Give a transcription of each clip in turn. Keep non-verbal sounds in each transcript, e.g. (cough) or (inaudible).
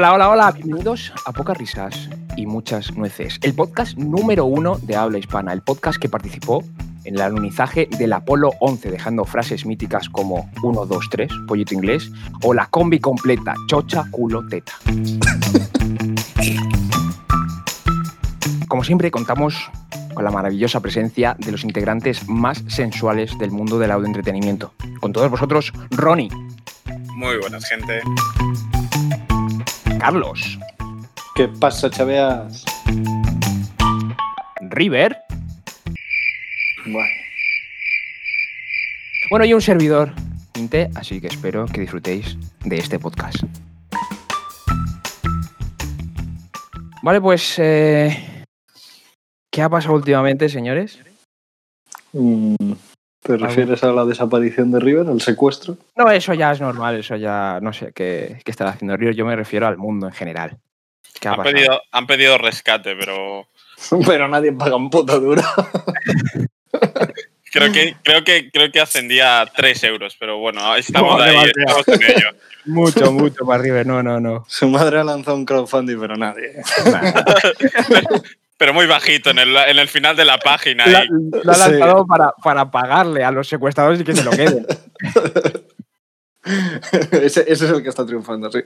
Hola, hola, hola, bienvenidos a Pocas Risas y Muchas Nueces, el podcast número uno de habla hispana, el podcast que participó en el alunizaje del Apolo 11, dejando frases míticas como 1, 2, 3, pollito inglés, o la combi completa, chocha, culo, teta. Como siempre, contamos con la maravillosa presencia de los integrantes más sensuales del mundo del audioentretenimiento. Con todos vosotros, Ronnie, Muy buenas, gente. Carlos, ¿Qué pasa, chaveas? River, Bueno, bueno, y un servidor, Inte, así que espero que disfrutéis de este podcast. Vale, pues, eh, ¿qué ha pasado últimamente, señores? mm, ¿te refieres a la desaparición de River, al secuestro? No, eso ya es normal, eso ya no sé qué, qué estará haciendo River, yo me refiero al mundo en general. ¿Qué ha Han pedido, han pedido rescate, pero (laughs) Pero nadie paga un puto duro. (laughs) creo que, creo que, creo que ascendía a 3 euros. Pero bueno, estamos No, ahí, estamos en ello. (laughs) Mucho, mucho para River, no, no, no. Su madre ha lanzado un crowdfunding, pero nadie. Pero muy bajito, en el, en el final de la página. Lo, ahí. lo ha Sí. lanzado para, para pagarle a los secuestradores y que se lo queden. (laughs) ese, ese es el que está triunfando, sí.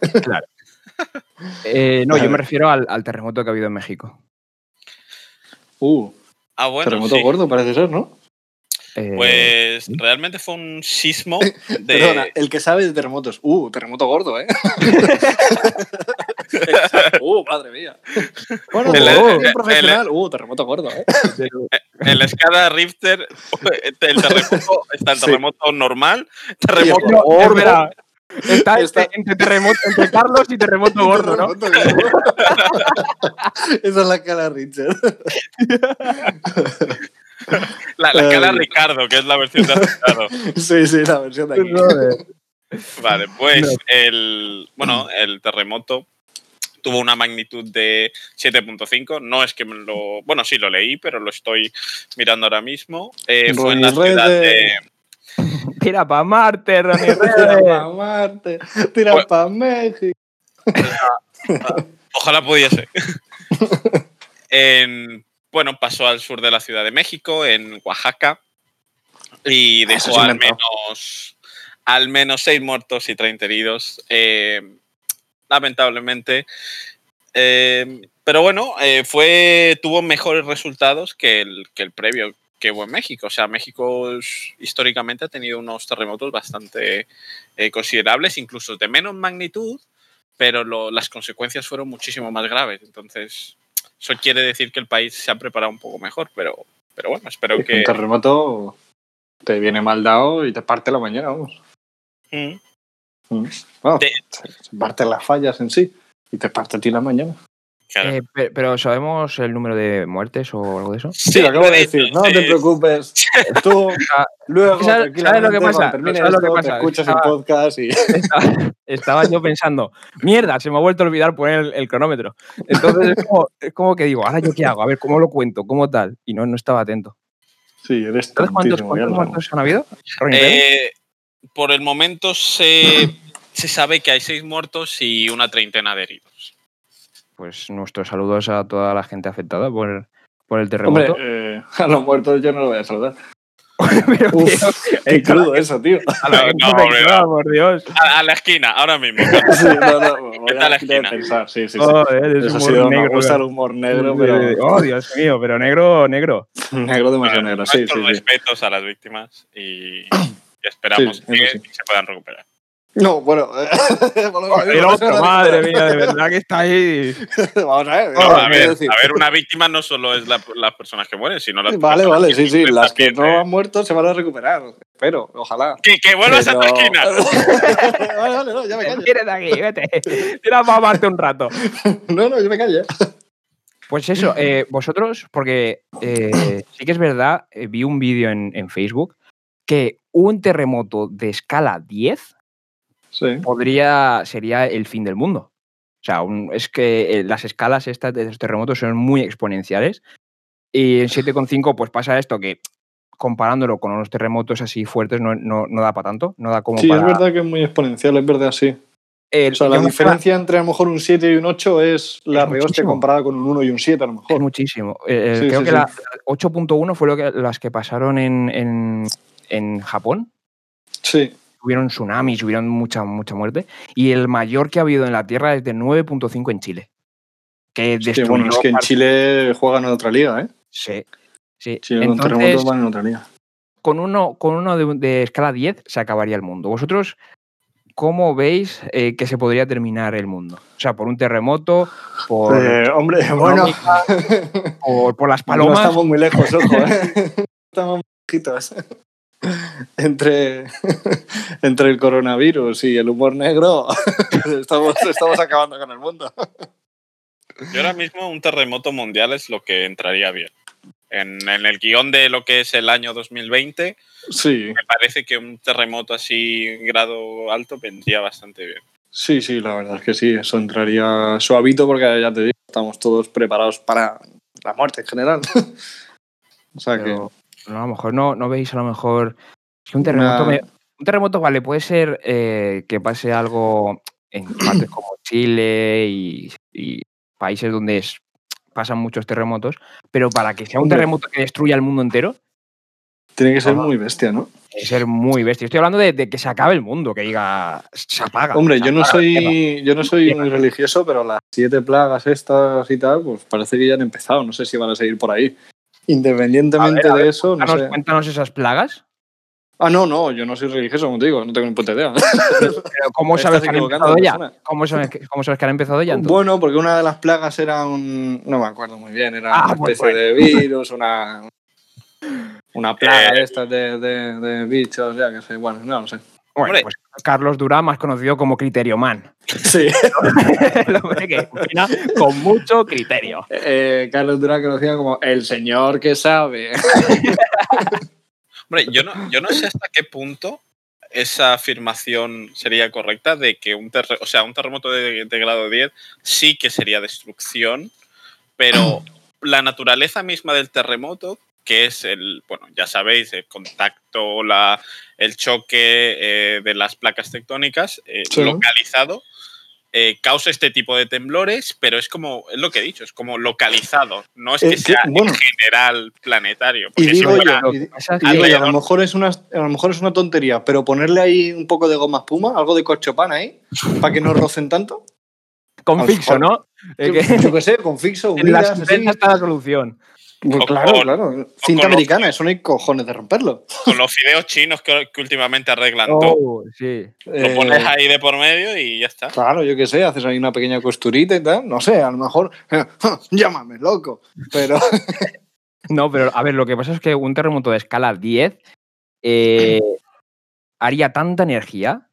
Eh, no, yo me refiero al, al terremoto que ha habido en México. Uh, Ah, bueno, terremoto sí. gordo parece ser, ¿no? Eh, Pues realmente fue un sismo (laughs) de. Perdona, el que sabe de terremotos. Uh, terremoto gordo, ¿eh? (laughs) uh, madre mía. Bueno, El- terremoto el- profesional. Uh, terremoto gordo, ¿eh? En la escala Richter, (laughs) el terremoto está el terremoto normal, terremoto gordo. verdad. Está, Está- entre- terremoto, entre Carlos y terremoto gordo, ¿no? Esa es la cara Richard. La, la escala Ay. Ricardo, que es la versión de asustado. (laughs) Sí, sí, la versión de aquí. Vale, pues No. el, bueno, el terremoto tuvo una magnitud de 7.5. No es que me lo. Bueno, sí lo leí, pero lo estoy mirando ahora mismo. Eh, fue en la ciudad de. Tira pa' Marte, Ronnie (laughs) Tira Rede. pa' Marte, tira Bueno. pa' México. Ojalá pudiese. (laughs) En- bueno, pasó al sur de la Ciudad de México, en Oaxaca, y Eso dejó al menos, al menos seis muertos y 30 heridos. eh, lamentablemente. Eh, pero bueno, eh, fue, tuvo mejores resultados que el, que el previo que hubo en México. O sea, México históricamente ha tenido unos terremotos bastante considerables, incluso de menos magnitud, pero lo- las consecuencias fueron muchísimo más graves. Entonces, eso quiere decir que el país se ha preparado un poco mejor, pero, pero bueno, espero Un que... terremoto te viene mal dado y te parte la mañana, vamos. Mm. Mm. Bueno, De- parte las fallas en sí y te parte a ti la mañana. Claro. Eh, pe- pero ¿sabemos el número de muertes o algo de eso? Sí, lo acabo de decir. No sí. te preocupes. (laughs) Tú luego, ¿sabes- sabes lo que pasa? ¿Sabes lo que esto, pasa? te escuchas Estaba- el podcast y... (laughs) Estaba, estaba yo pensando, mierda, se me ha vuelto a olvidar poner el, el cronómetro. Entonces es como, es como que digo, ahora yo qué hago, a ver cómo lo cuento, cómo tal. Y no, no estaba atento. Sí, eres ¿Sabes cuántos, cuántos muertos han habido? Eh, por el momento se, se sabe que hay seis muertos y una treintena de heridos. Pues nuestros saludos a toda la gente afectada por, por el Hombre, terremoto. eh, (laughs) a los muertos yo no lo voy a saludar. (laughs) Pero, Uf, tío, qué crudo eso, tío. a la No, gente no, hombre, afectada, no. por Dios. A, a la esquina, ahora mismo. (laughs) Sí, no, no, voy Está a la esquina. pensar, sí, sí, sí. Joder, es Eso ha sido, me negro. gusta el humor negro, pero Oh, Dios mío, pero negro, negro. negro demasiado negro, sí, sí, respetos a las víctimas y, y esperamos Sí, que, eso sí. que se puedan recuperar. No, bueno, (laughs) El otro, madre mía, de verdad que está ahí. (laughs) Vamos a ver, a, a ver, a una víctima no solo es la- las personas que mueren, sino las Vale, personas vale, sí, sí, sufren las que no han muerto se van a recuperar, pero ojalá. Que, que vuelvas a tu Pero- esquina. (laughs) vale, vale, no, ya me callo. Tienes de aquí, vete. Tira para amarte un rato. No, no, yo me callo. Pues eso, eh, vosotros, porque eh, sí que es verdad, eh, vi un vídeo en, en Facebook que un terremoto de escala 10 Sí. podría, sería el fin del mundo. O sea, un- es que eh, las escalas estas de los terremotos son muy exponenciales y en 7,5 pues pasa esto que comparándolo con unos terremotos así fuertes no, no, no da para tanto, no da como Sí, para... es verdad que es muy exponencial, es verdad, sí. el- O sea, la diferencia entre a lo mejor un 7 y un 8 es la Es muchísimo. comparada con un 1 y un 7 a lo Es mejor. muchísimo. Eh, Sí, creo sí, que sí. la 8.1 fue lo que, las que pasaron en, en- en Japón. Sí. Hubieron tsunamis, hubieron mucha, mucha muerte. Y el mayor que ha habido en la Tierra es de 9.5 en Chile. Que destruyó bueno, es que en Chile juegan en otra liga, ¿eh? Sí. sí. Con Entonces, van en otra liga. con uno, con uno de, de escala 10 se acabaría el mundo. ¿Vosotros cómo veis eh, que se podría terminar el mundo? O sea, por un terremoto, por, Eh, hombre, bueno, (laughs) por, por las no palomas. estamos muy lejos, ojo, ¿eh? (laughs) estamos muy lejitos. Entre, (laughs) entre el coronavirus y el humor negro, (laughs) estamos, estamos acabando con el mundo. Yo ahora mismo un terremoto mundial es lo que entraría bien. En, en el guion de lo que es el año 2020, Sí, me parece que un terremoto así grado alto vendría bastante bien. sí, sí, la verdad es que sí, eso entraría suavito porque ya te digo, estamos todos preparados para la muerte en general. (laughs) o sea que... Pero, no, a lo mejor no, no veis a lo mejor. Un terremoto, me- un terremoto, vale, puede ser eh, que pase algo en (clears throat) partes como Chile y, y países donde es- pasan muchos terremotos, pero para que sea un terremoto que destruya el mundo entero, Tiene que ser muy bestia, ¿no? tiene que ser muy bestia. Estoy hablando de, de que se acabe el mundo, que diga, se apaga. Hombre, se yo no apaga soy, yo no soy muy religioso, pero las siete plagas estas y tal, pues parece que ya han empezado. No sé si van a seguir por ahí. Independientemente A ver, a de eso, no Cuéntanos, sé. cuéntanos esas plagas. Ah, no, no, yo no soy religioso, como te digo, no tengo ni puta idea. (laughs) Pero ¿Cómo sabes que han empezado de ya? ¿Cómo sabes, que- cómo sabes que han empezado ya? entonces? bueno, porque una de las plagas era un. No me acuerdo muy bien, era Ah, una especie de virus, una. Una (laughs) plaga Eh. de estas de, de, de bichos, ya que sé. Bueno, no lo sé. Bueno, pues Carlos Durán, más conocido como Criterio Man. (laughs) Sí. El hombre que opina con mucho criterio. Eh, Carlos Durán conocía como el señor que sabe. Hombre, yo no, yo no sé hasta qué punto esa afirmación sería correcta de que un, terre- o sea, un terremoto de, de grado 10 sí que sería destrucción, pero (clears throat) la naturaleza misma del terremoto, que es el, bueno, ya sabéis, el contacto, la, el choque eh, de las placas tectónicas eh, Sí. localizado, eh, causa este tipo de temblores, pero es como, es lo que he dicho, es como localizado, no es Eh, que sea bueno. en general planetario. Y digo yo, y- Y digo yo, a lo mejor es una a lo mejor es una tontería, pero ponerle ahí un poco de goma espuma, algo de corchopán ahí, para que no (laughs) rocen tanto. con fixo, ¿no? Eh, Yo, que yo qué sé, con fixo, (laughs) en las unidas, así. empresas está la solución. Pues claro, con- claro. Cinta los- americana, eso no hay cojones de romperlo. con los fideos chinos que, que últimamente arreglan todo. Oh, sí. Lo Eh, pones ahí de por medio y ya está. Claro, yo qué sé, haces ahí una pequeña costurita y tal. No sé, a lo mejor. (laughs) llámame loco. Pero. (laughs) No, pero a ver, lo que pasa es que un terremoto de escala 10 eh, haría tanta energía,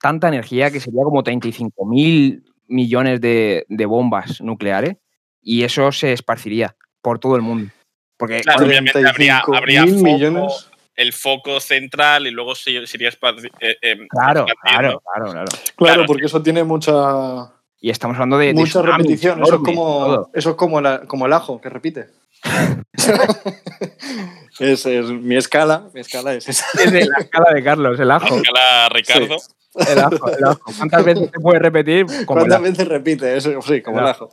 tanta energía que sería como 35 mil millones de, de bombas nucleares y eso se esparciría por todo el mundo. Porque Claro, obviamente habría, 45.000 habría foco, millones. el foco central y luego se, se iría esparci- eh, eh, claro, claro, claro, claro. Claro, porque eso tiene mucha. Y estamos hablando de, de mucha tsunamis repetición. Eso es como, eso es como, la- como el ajo, que repite. (laughs) es, es mi escala. Mi escala es esa. Es de la escala de Carlos, el ajo. Escala Ricardo. El ajo, el ajo. ¿Cuántas veces se puede repetir? Como ¿Cuántas ajo. veces repite? Eso, sí, como El el ajo.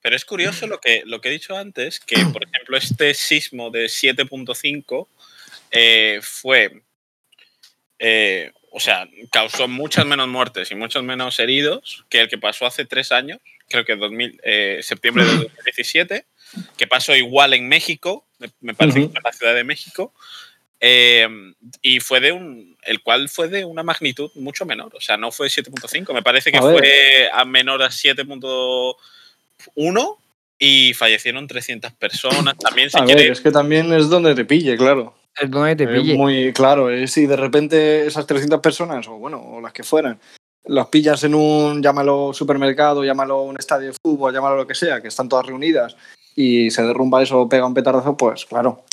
Pero es curioso lo que, lo que he dicho antes, que por (clears throat) ejemplo este sismo de 7.5 eh, fue, eh, o sea, causó muchas menos muertes y muchos menos heridos que el que pasó hace tres años, creo que 2000, eh, septiembre de (clears throat) 2017, que pasó igual en México, me, parece Ujú. que fue en la Ciudad de México, eh, y fue de un, el cual fue de una magnitud mucho menor, o sea, no fue 7.5, me parece que A fue a menor a 7.1 y fallecieron 300 personas. También se A ver, es que también es donde te pille, claro. Es donde te Es pille. muy claro, es si de repente esas 300 personas, o bueno, o las que fueran, las pillas en un, llámalo supermercado, llámalo un estadio de fútbol, llámalo lo que sea, que están todas reunidas y se derrumba eso o pega un petardazo, pues claro,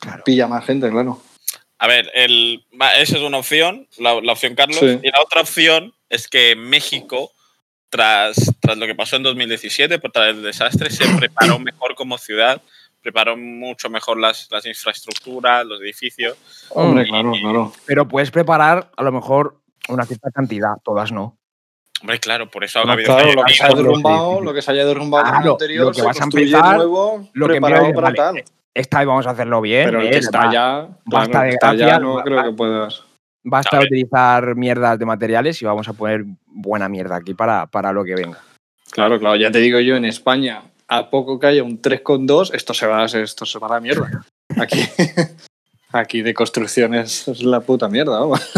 Claro. pilla más gente, claro. A ver, el, esa es una opción, la, la opción Carlos. Sí. Y la otra opción es que México, tras, tras lo que pasó en 2017, por tras el desastre, se (coughs) preparó mejor como ciudad, preparó mucho mejor las, las infraestructuras, los edificios. Hombre, Mm. claro, claro. Pero puedes preparar a lo mejor una cierta cantidad, todas no. Hombre, claro, por eso No, ha habido claro, lo que se sí, derrumbado, lo que se haya derrumbado con el Claro, anterior, lo que se vas a empezar, nuevo, lo que preparado para vale, tal. Esta vez vamos a hacerlo bien. Pero el que está va- ya, basta claro, el de está ya no creo que puedas. Basta A de utilizar mierdas de materiales y vamos a poner buena mierda aquí para, para lo que venga. Claro, claro, ya te digo yo, en España, a poco que haya un 3,2, esto se va, esto se va a la mierda. Aquí, (laughs) aquí de construcciones es la puta mierda, vamos.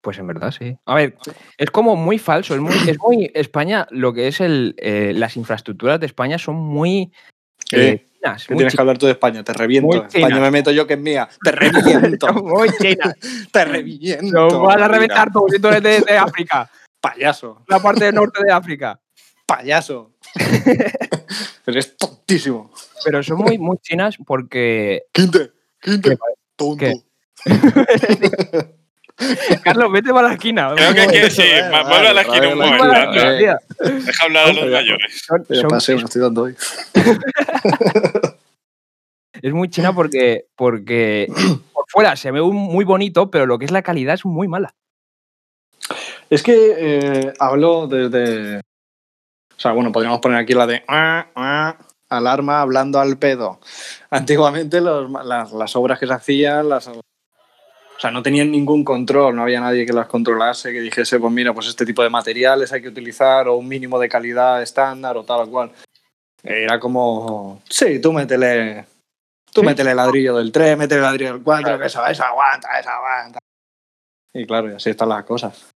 Pues en verdad sí. A ver, es como muy falso. Es muy, es muy España, lo que es el, eh, las infraestructuras de España son muy eh, chinas, Que tienes que hablar tú de España, te reviento. España china. me meto yo que es mía, te (laughs) reviento, muy chinas. (laughs) te reviento. Nos van a reventar todos eres de, de África, (laughs) Payaso, la parte del norte de África. payaso. Eres tontísimo. Pero son muy, muy chinas porque. Quinte, quinte, tonto. ¿Qué? (laughs) Carlos, vete para la esquina. Creo que, que sí, Vale, ma- vale, vuelve a la esquina un vale, momento. Deja hablar a los mayores. son- Ya son- pasé, me estoy dando hoy. (laughs) es muy china porque, porque por fuera se ve muy bonito, pero lo que es la calidad es muy mala. Es que eh, hablo desde. O sea, bueno, podríamos poner aquí la de. "Ah, ah", alarma hablando al pedo. Antiguamente los- las, las obras que se hacían, las, o sea, no tenían ningún control, no había nadie que las controlase, que dijese, pues mira, pues este tipo de materiales hay que utilizar, o un mínimo de calidad estándar, o tal o cual. Era como, sí, tú métele. Tú Sí. métele ladrillo del 3, métele ladrillo del 4, que eso, eso aguanta, eso aguanta. Y claro, y así están las cosas.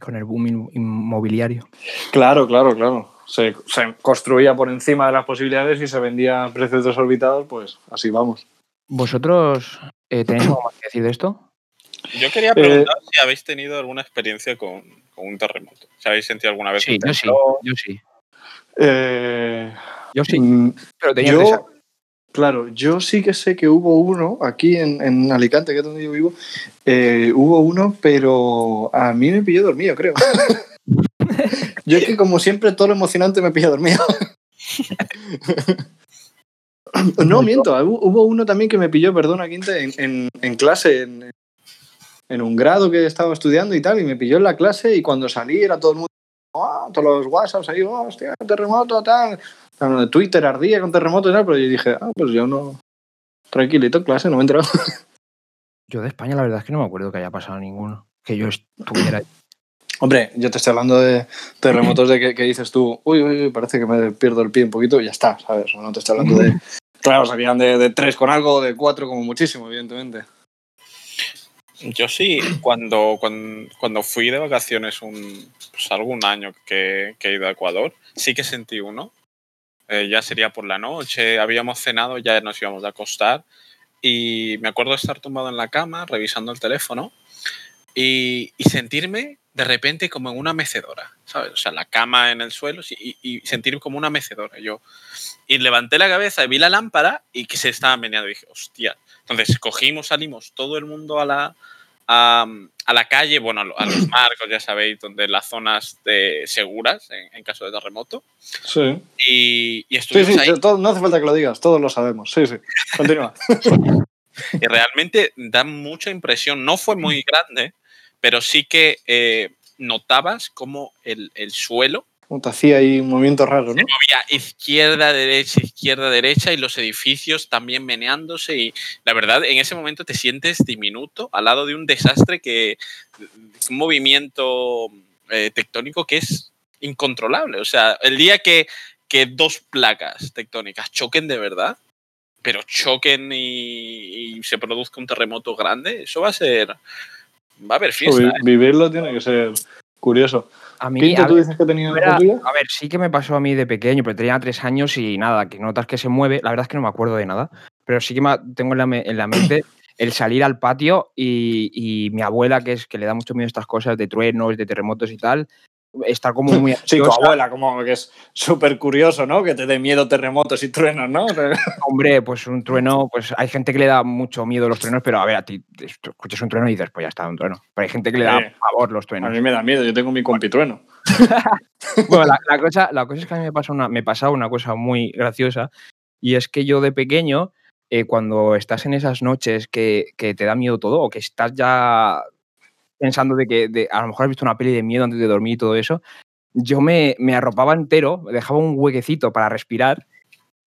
Con el boom in- inmobiliario. Claro, claro, claro. Se, se construía por encima de las posibilidades y se vendía a precios desorbitados, pues así vamos. ¿Vosotros eh, tenéis algo más que decir de esto? Yo quería preguntar si habéis tenido alguna experiencia con, con un terremoto. Si habéis sentido alguna vez Sí, un yo sí, yo sí. Eh, Yo sí, mm, pero tenía tres yo, años. claro, yo sí que sé que hubo uno aquí en, en Alicante, que es donde yo vivo, eh, hubo uno, pero a mí me pilló dormido, creo. (laughs) yo es que como siempre todo lo emocionante me pilla dormido. (laughs) (clears throat) no, miento, hubo uno también que me pilló, perdona, Quinte, en, en- en clase, en, en un grado que estaba estudiando y tal, y me pilló en la clase y cuando salí era todo el mundo, "Ah", todos los WhatsApps ahí, "Oh, hostia, terremoto, tal. Twitter ardía con terremoto y tal, pero yo dije, ah, pues yo no. Tranquilito clase, no me he enterado. (laughs) Yo de España la verdad es que no me acuerdo que haya pasado ninguno. Que yo estuviera... Hombre, yo te estoy hablando de terremotos de que, que dices tú, uy, uy, uy, parece que me pierdo el pie un poquito y ya está, ¿sabes? No te estoy hablando de. Claro, serían de, de tres con algo, de cuatro como muchísimo, evidentemente. Yo sí, cuando, cuando, cuando fui de vacaciones un, pues algún año que, que he ido a Ecuador, sí que sentí uno. Eh, ya sería por la noche, habíamos cenado, ya nos íbamos a acostar y me acuerdo de estar tumbado en la cama revisando el teléfono y, y sentirme de repente como en una mecedora, ¿sabes? O sea, la cama en el suelo y, y sentirme como una mecedora. Yo, y levanté la cabeza y vi la lámpara y que se estaba meneando y dije, hostia. Entonces cogimos, salimos todo el mundo a la, a, a la calle, bueno, a lo- a los (clears throat) marcos, ya sabéis, donde las zonas de, seguras en, en caso de terremoto. Sí. Y, y Sí, estuvimos sí, ahí. todo- no hace falta que lo digas, todos lo sabemos. Sí, sí. Continúa. (laughs) Y realmente da mucha impresión. No fue muy grande, pero sí que eh, notabas como el, el suelo te hacía ahí un movimiento raro, ¿no? movía izquierda, derecha, izquierda, derecha y los edificios también meneándose y la verdad en ese momento te sientes diminuto al lado de un desastre que un movimiento eh, tectónico que es incontrolable. O sea, el día que, que dos placas tectónicas choquen de verdad, pero choquen y, y se produzca un terremoto grande, eso va a ser... Va a haber fiesta. Vi- ¿eh? Vivirlo tiene que ser curioso. A mí, Pinto, a tú ver, dices que era- tuya? a ver, sí que me pasó a mí de pequeño, pero tenía tres años y nada, que notas que se mueve. La verdad es que no me acuerdo de nada, pero sí que me, tengo en la, en la mente (coughs) el salir al patio y, y mi abuela, que es que le da mucho miedo a estas cosas de truenos, de terremotos y tal, estar como muy Sí, tu abuela, como que es súper curioso, ¿no? Que te dé miedo terremotos y truenos, ¿no? (laughs) Hombre, pues un trueno, pues hay gente que le da mucho miedo a los truenos, pero a ver, a ti escuchas un trueno y dices, pues ya está, un trueno. Pero hay gente que le da Eh, pavor los A truenos. mí me da miedo, yo tengo mi compitrueno. (laughs) Bueno, la, la cosa, la cosa es que a mí me pasó una, me pasaba una cosa muy graciosa y es que yo de pequeño, eh, cuando estás en esas noches que, que te da miedo todo o que estás ya pensando de que de- a lo mejor has visto una peli de miedo antes de dormir y todo eso, yo me, me arropaba entero, dejaba un huequecito para respirar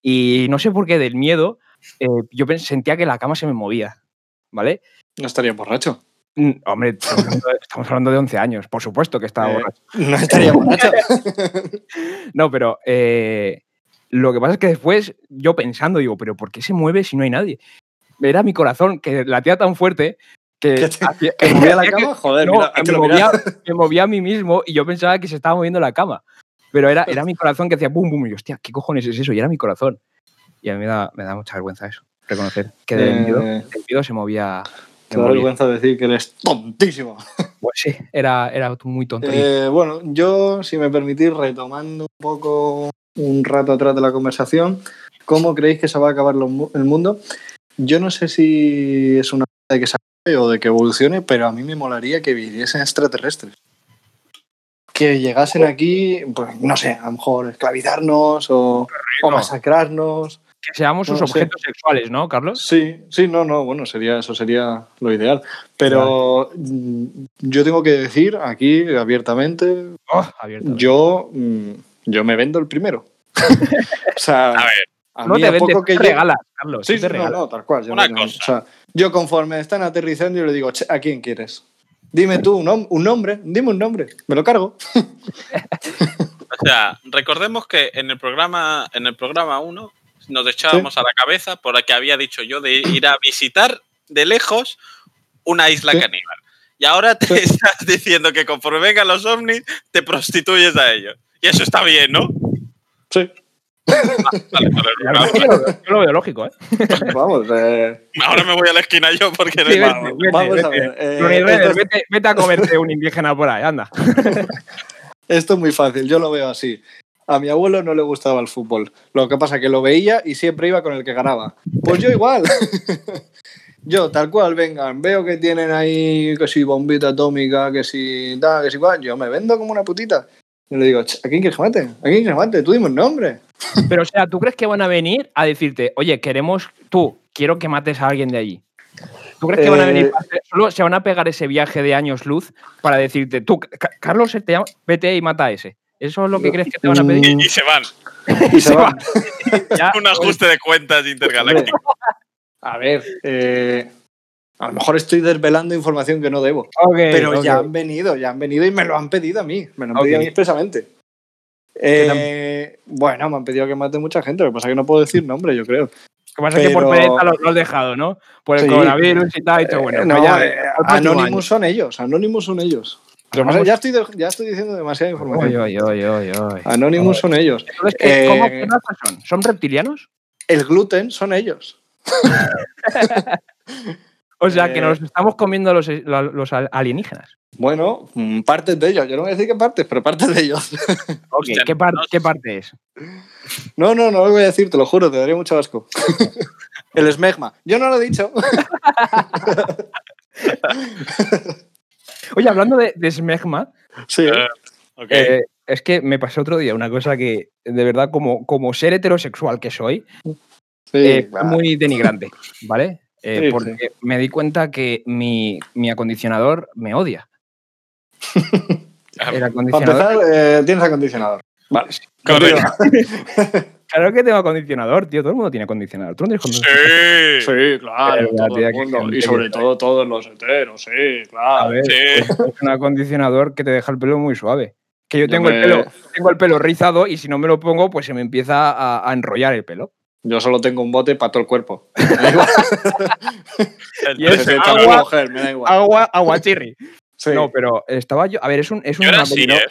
y no sé por qué del miedo eh, yo sentía que la cama se me movía, ¿vale? No estaría borracho. Mm, Hombre, estamos hablando, de- estamos hablando de 11 años, por supuesto que estaba Eh, borracho. No estaría borracho. (laughs) No, pero eh, lo que pasa es que después yo pensando, digo, pero ¿por qué se mueve si no hay nadie? Era mi corazón que latía tan fuerte que, ¿Que te- hacía- ¿Que movía la hacía que- cama? Joder, no, mira, hay que que me, movía, me movía a mí mismo y yo pensaba que se estaba moviendo la cama. Pero era, era mi corazón que hacía pum, pum, y yo, hostia, ¿qué cojones es eso? Y era mi corazón. Y a mí me da, me da mucha vergüenza eso, reconocer que del, miedo, Eh, del miedo se movía. Te da vergüenza decir que eres tontísimo. Pues sí, era, era muy tonto. Eh, bueno, yo, si me permitís, retomando un poco un rato atrás de la conversación, ¿cómo creéis que se va a acabar lo el mundo? Yo no sé si es una de que se o de que evolucione, pero a mí me molaría que viniesen extraterrestres. Que llegasen aquí, pues no sé, a lo mejor esclavizarnos o, o masacrarnos. que seamos sus no objetos sexuales, ¿no, Carlos? Sí, sí, no, no, bueno, sería, eso sería lo ideal. Pero yo tengo que decir aquí abiertamente, Oh, abierto. yo, mm, yo me vendo el primero. (laughs) o sea, A ver, a no mí te vendes, poco que te regalas, Carlos. Sí, te sí, no, regalas. no, tal cual. Una cosa. O sea, yo conforme están aterrizando, yo le digo, "Che, ¿a quién quieres? Dime tú un, nom- un nombre, dime un nombre, me lo cargo. (laughs) o sea, recordemos que en el programa en el programa 1 nos echábamos a la cabeza por la que había dicho yo de ir a visitar de lejos una isla Sí. caníbal. Y ahora te Sí. estás diciendo que conforme vengan los ovnis, te prostituyes a ellos. Y eso está bien, ¿no? Sí, Es yo lo, yo veo lógico, ¿eh? vamos, eh, Ahora me voy a la esquina yo porque no Sí, hay vete, más. vete, vamos vete. a ver. eh, es- vete, vete a comerte un indígena por ahí, anda. (laughs) esto es muy fácil, yo lo veo así. A mi abuelo no le gustaba el fútbol. Lo que pasa que lo veía y siempre iba con el que ganaba. Pues yo igual. (laughs) yo, tal cual, vengan, veo que tienen ahí que si bombita atómica, que si tal, que si igual. Yo me vendo como una putita. Y le digo, "Ch, ¿a quién quieres que mate? ¿A quién quieres que mate? Tú dime un nombre. Pero, o sea, ¿tú crees que van a venir a decirte, oye, queremos, tú, quiero que mates a alguien de allí? ¿Tú crees que van a Eh, venir, solo se van a pegar ese viaje de años luz para decirte, tú, Ca- Carlos, te llama- vete y mata a ese? ¿Eso es lo que crees que te van a pedir? Y, y se van. Y se (laughs) van. Ya, (laughs) Un ajuste de cuentas intergaláctico. A ver, eh, a lo mejor estoy desvelando información que no debo. Pero ya han venido, ya han venido y me lo han pedido a mí. Me lo han pedido a mí expresamente. Eh, bueno, me han pedido que mate mucha gente, lo que pasa es que no puedo decir nombre, yo creo. Lo que pasa es que por pereza lo, lo has dejado, ¿no? Por el Sí. coronavirus y tal. Y todo, bueno, Eh, no, ya, eh, Anonymous son ellos, Anonymous son ellos. Ya, estoy ya estoy diciendo demasiada información. Oy, oy, oy. Anonymous son ellos. Entonces, ¿qué- ¿cómo, ¿qué raza son? ¿Son reptilianos? El gluten son ellos. (laughs) O sea, que eh, nos estamos comiendo los, los alienígenas. Bueno, mm, partes de ellos. Yo no voy a decir qué partes, pero partes de ellos. (laughs) Ok, ¿qué, par- no- ¿qué parte es? No, no, no lo voy a decir, te lo juro, te daría mucho asco. (laughs) El esmegma. Yo no lo he dicho. (laughs) Oye, hablando de, de smegma, Sí. Eh, ok. eh, es que me pasó otro día una cosa que, de verdad, como, como ser heterosexual que soy, sí, eh, muy denigrante, ¿vale? Eh, Sí, porque me di cuenta que mi, mi acondicionador me odia. (laughs) El Para empezar, eh, tienes acondicionador. Vale. Continúa. (laughs) Claro que tengo acondicionador, tío. Todo el mundo tiene acondicionador. ¿Tú no tienes Sí. acondicionador? Sí, claro, Pero la todo el mundo. Y sobre todo todos los heteros, sí, A claro. ver, Sí. pues, es un acondicionador que te deja el pelo muy suave. Que yo Yo tengo, el pelo, tengo el pelo rizado y si no me lo pongo, pues se me empieza a, a enrollar el pelo. Yo solo tengo un bote para todo el cuerpo. (laughs) Me da igual. El Y es agua- mujer, me da igual. Agua, aguachirri. Sí. No, pero estaba yo. A ver, es un. Es Yo era una así, no- ¿eh?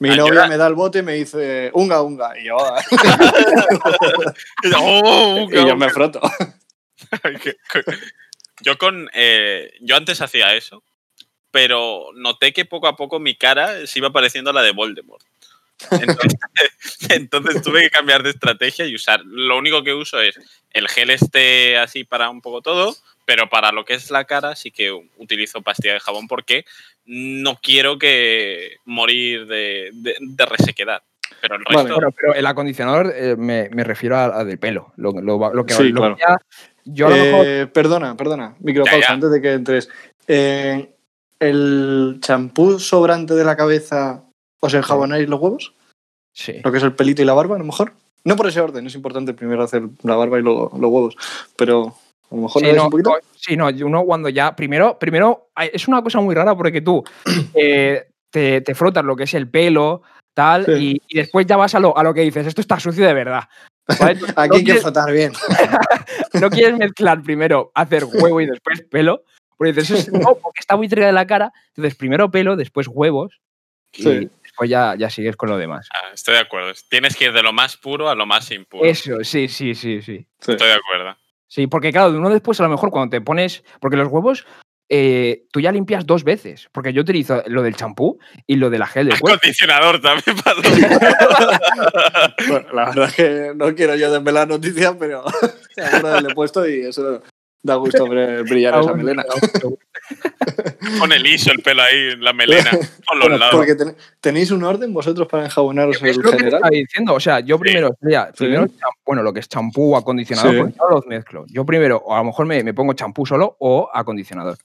Mi Ah, yo novia era- me da el bote y me dice, unga, unga. Y yo, "Ah". (laughs) Oh, y yo me froto. (laughs) Yo con eh, yo antes hacía eso pero noté que poco a poco mi cara se iba pareciendo a la de Voldemort entonces, (laughs) entonces tuve que cambiar de estrategia y usar lo único que uso es el gel este así para un poco todo pero para lo que es la cara sí que utilizo pastilla de jabón porque no quiero que morir de, de- de resequedad pero el Vale. resto Bueno, pero el acondicionador eh, me, me refiero a, a del pelo. Lo, lo- lo que Sí, lo claro. que ya- yo a lo mejor. Eh, perdona, perdona, micropausa, Ya, ya. antes de que entres. Eh, el champú sobrante de la cabeza os enjabonáis los huevos, Sí. lo que es el pelito y la barba, a lo mejor. No por ese orden, es importante primero hacer la barba y luego los huevos, pero a lo mejor Sí, no, un poquito. no, sí, no, uno cuando ya. Primero, primero es una cosa muy rara porque tú (clears throat) eh, te, te frotas lo que es el pelo, tal, Sí. y, y después ya vas a lo, a lo que dices, esto está sucio de verdad. (laughs) Aquí no, hay que frotar bien. (laughs) no quieres mezclar primero hacer huevo y después pelo, porque dices, "Eso es- (laughs) no, porque está muy cerca de la cara. Entonces, primero pelo, después huevos, Sí. Después ya, ya sigues con lo demás. Ah, estoy de acuerdo. Tienes que ir de lo más puro a lo más impuro. Eso, sí, sí, sí, sí. Sí. Estoy de acuerdo. Sí, porque claro, de uno después a lo mejor cuando te pones. Porque los huevos eh, tú ya limpias dos veces. Porque yo utilizo lo del champú y lo de la gel del cuerpo. Acondicionador también (laughs) para (laughs) Bueno, la verdad es que no quiero yo desvelar noticias, pero (laughs) alguna vez le he puesto y eso da gusto ver brillar esa melena. Pone liso el pelo ahí, la melena, por los Bueno, lados. porque ten- tenéis un orden vosotros para enjabonaros Es en lo que te general. estaba diciendo. O sea, yo primero, sería, primero bueno, lo que es champú o acondicionador, Sí. porque yo los mezclo. Yo primero, o a lo mejor me, me pongo champú solo o acondicionador.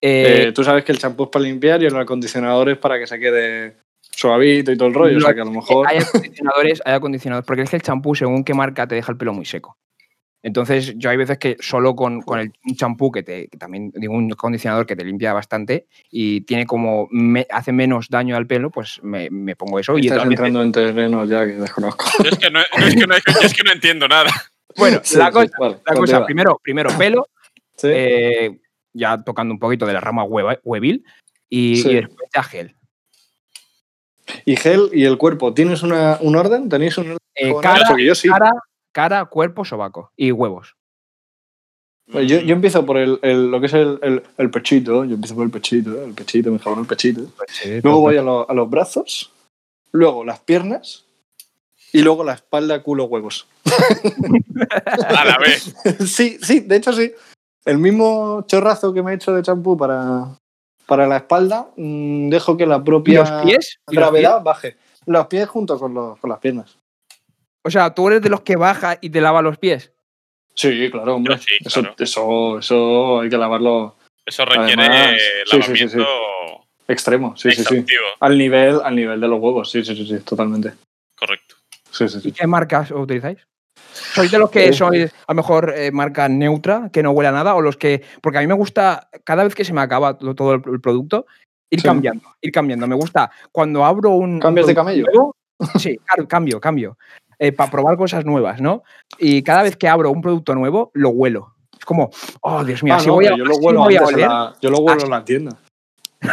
Eh, Eh, tú sabes que el champú es para limpiar y el acondicionador es para que se quede suavito y todo el rollo. O sea que a lo mejor. Hay acondicionadores, hay acondicionadores, porque es que el champú, según qué marca, te deja el pelo muy seco. Entonces, yo hay veces que solo con, con el, un champú, que, te, que también digo un acondicionador que te limpia bastante y tiene como, me- hace menos daño al pelo, pues me, me pongo eso. Y Estás veces- entrando en terrenos ya que desconozco. Yo es que no, yo es que no, yo es que no entiendo nada. (laughs) bueno, Sí, la sí, cosa, vale, la cosa primero, primero pelo, (laughs) Sí. eh, ya tocando un poquito de la rama hueva- huevil, y, Sí. y después ya gel. Y gel y el cuerpo, ¿tienes una- un orden? ¿Tenéis un orden? Eh, yo sí. cara, cara, cuerpo, sobaco y huevos. Pues yo, yo empiezo por el, el- lo que es el, el- el pechito. Yo empiezo por el pechito, el pechito, me enjabono el pechito. Luego voy a, lo- a los brazos, luego las piernas y luego la espalda, culo, huevos. A la vez. (laughs) sí, sí, de hecho sí. El mismo chorrazo que me he hecho de champú para, para la espalda, mm, dejo que la ¿Y propia los pies? ¿Y los gravedad baje. Los pies junto con, los- con las piernas. O sea, tú eres de los que baja y te lava los pies. Sí, claro, hombre. Sí, eso, claro. eso, eso hay que lavarlo Eso requiere Además, sí, sí, sí, lavamiento sí. extremo. Sí, sí, sí. Al nivel, al nivel de los huevos. Sí, sí, sí, sí, totalmente. Correcto. Sí, sí, ¿Y sí. qué marcas utilizáis? ¿Sois de los que Eh. sois a lo mejor eh, marca neutra, que no huele a nada? O los que. Porque a mí me gusta, cada vez que se me acaba to- todo el, el producto, ir Sí. cambiando, ir cambiando. Me gusta cuando abro un. un ¿Cambias de camello? nuevo- sí, claro, cambio, cambio. Para probar cosas nuevas, ¿no? Y cada vez que abro un producto nuevo, lo huelo. Es como, oh, Dios mío, Ah, así no, voy a, yo lo huelo voy a oler. la, yo lo huelo en la tienda. (laughs)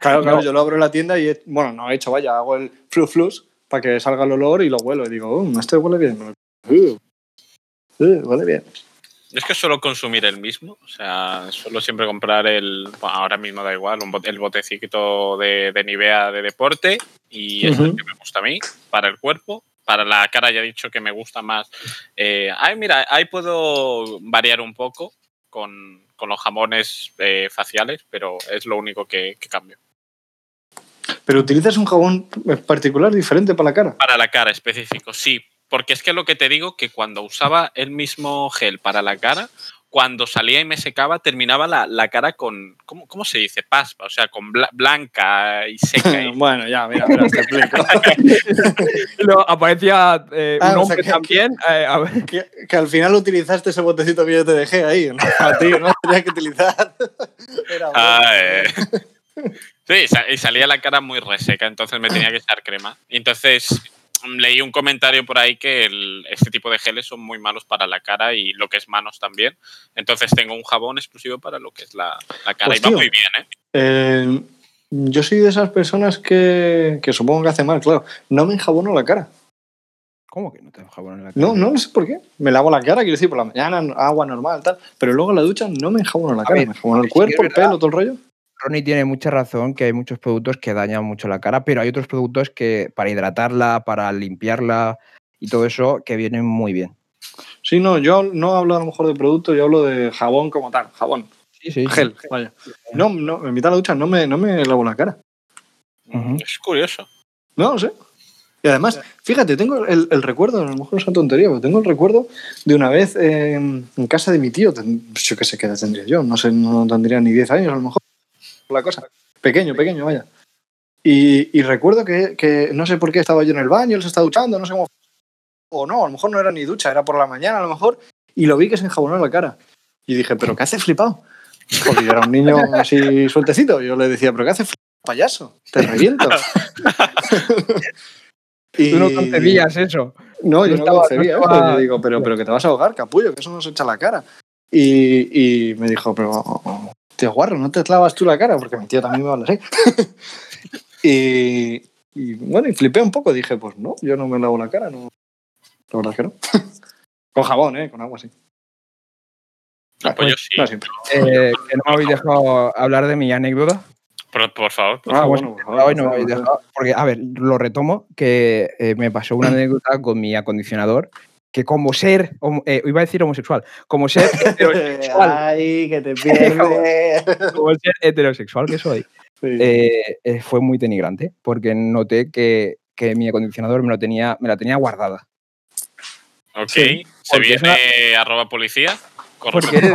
Claro, claro, No. yo lo abro en la tienda y, bueno, no he hecho, vaya, hago el flu flus para que salga el olor y lo huelo. Y digo, "Um, este huele bien. Uh, uh, huele bien. Es que suelo consumir el mismo, o sea, suelo siempre comprar el, bueno, ahora mismo da igual, un bote- el botecito de, de Nivea de deporte y es el que me gusta a mí, para el cuerpo. Para la cara ya he dicho que me gusta más. Eh, ay, mira, ahí puedo variar un poco con, con los jamones eh, faciales, pero es lo único que, que cambio. Pero utilizas un jabón particular diferente para la cara. Para la cara específico, sí. Porque es que lo que te digo, que cuando usaba el mismo gel para la cara, cuando salía y me secaba, terminaba la, la cara con, ¿cómo, cómo se dice? Paspa, o sea, con bla- blanca y seca. y- (laughs) bueno, ya, mira, mira, (laughs) te explico. (laughs) Luego aparecía eh, Ah, un o hombre sea, que- también. eh, a ver, que, que al final utilizaste ese botecito que yo te dejé ahí, ¿no? A ti, no tenías que utilizar. Era Ah, eh. Sí, y salía la cara muy reseca, entonces me tenía que echar crema. Y entonces leí un comentario por ahí que el- este tipo de geles son muy malos para la cara y lo que es manos también. Entonces tengo un jabón exclusivo para lo que es la, la cara. Pues, y va muy bien, ¿eh? Eh, yo soy de esas personas que, que supongo que hace mal, claro. No me enjabono la cara. ¿Cómo que no te jabón en la cara? No, no, no sé por qué. Me lavo la cara, quiero decir, por la mañana, agua normal, tal. Pero luego en la ducha no me enjabono la A cara. ver, me enjabono el cuerpo, el pelo, todo el rollo. Ronnie tiene mucha razón que hay muchos productos que dañan mucho la cara, pero hay otros productos que para hidratarla, para limpiarla y todo eso que vienen muy bien. Sí, no, yo no hablo a lo mejor de producto, yo hablo de jabón como tal, jabón, Sí, sí. gel, vaya. No, no, en mitad de la ducha no me, no me lavo la cara. Es curioso. No, no sé. Y además, fíjate, tengo el, el recuerdo, a lo mejor es una tontería, pero tengo el recuerdo de una vez eh, en casa de mi tío, yo qué sé qué edad tendría yo, no sé, no tendría ni 10 años a lo mejor. La cosa. Pequeño, pequeño, vaya. Y, y recuerdo que, que no sé por qué estaba yo en el baño, él se estaba duchando, no sé cómo. O no, a lo mejor no era ni ducha, era por la mañana a lo mejor. Y lo vi que se enjabonó la cara. Y dije, ¿pero qué hace flipado? Porque yo era un niño (laughs) así sueltecito. Yo le decía, ¿pero qué hace flipado, payaso? Te reviento. y... (laughs) Tú no concebías eso. No, yo No estaba- concebía no eso. estaba- Yo digo, pero, pero que te vas a ahogar, capullo, que eso no se echa la cara. Y, y me dijo, pero, tío guarro, ¿no te lavas tú la cara? Porque mi tío también me habla así. (laughs) y, y, bueno, y flipé un poco. Dije, pues no, yo no me lavo la cara, no. La verdad es que no. (laughs) Con jabón, ¿eh? Con agua, sí. No, pues yo sí. No siempre. Eh, que no me habéis dejado hablar de mi anécdota. Por, por favor. por Ah, favor. bueno, por Hoy favor, no me por habéis favor. dejado, porque, a ver, lo retomo, que eh, me pasó una anécdota con mi acondicionador, que como ser, eh, iba a decir homosexual, como ser (laughs) heterosexual, Ay, que te (laughs) pierdes. como ser heterosexual que soy, Sí. eh, eh, fue muy denigrante, porque noté que, que mi acondicionador me, lo tenía, me la tenía guardada. Ok. sí, Se viene arroba policía. Porque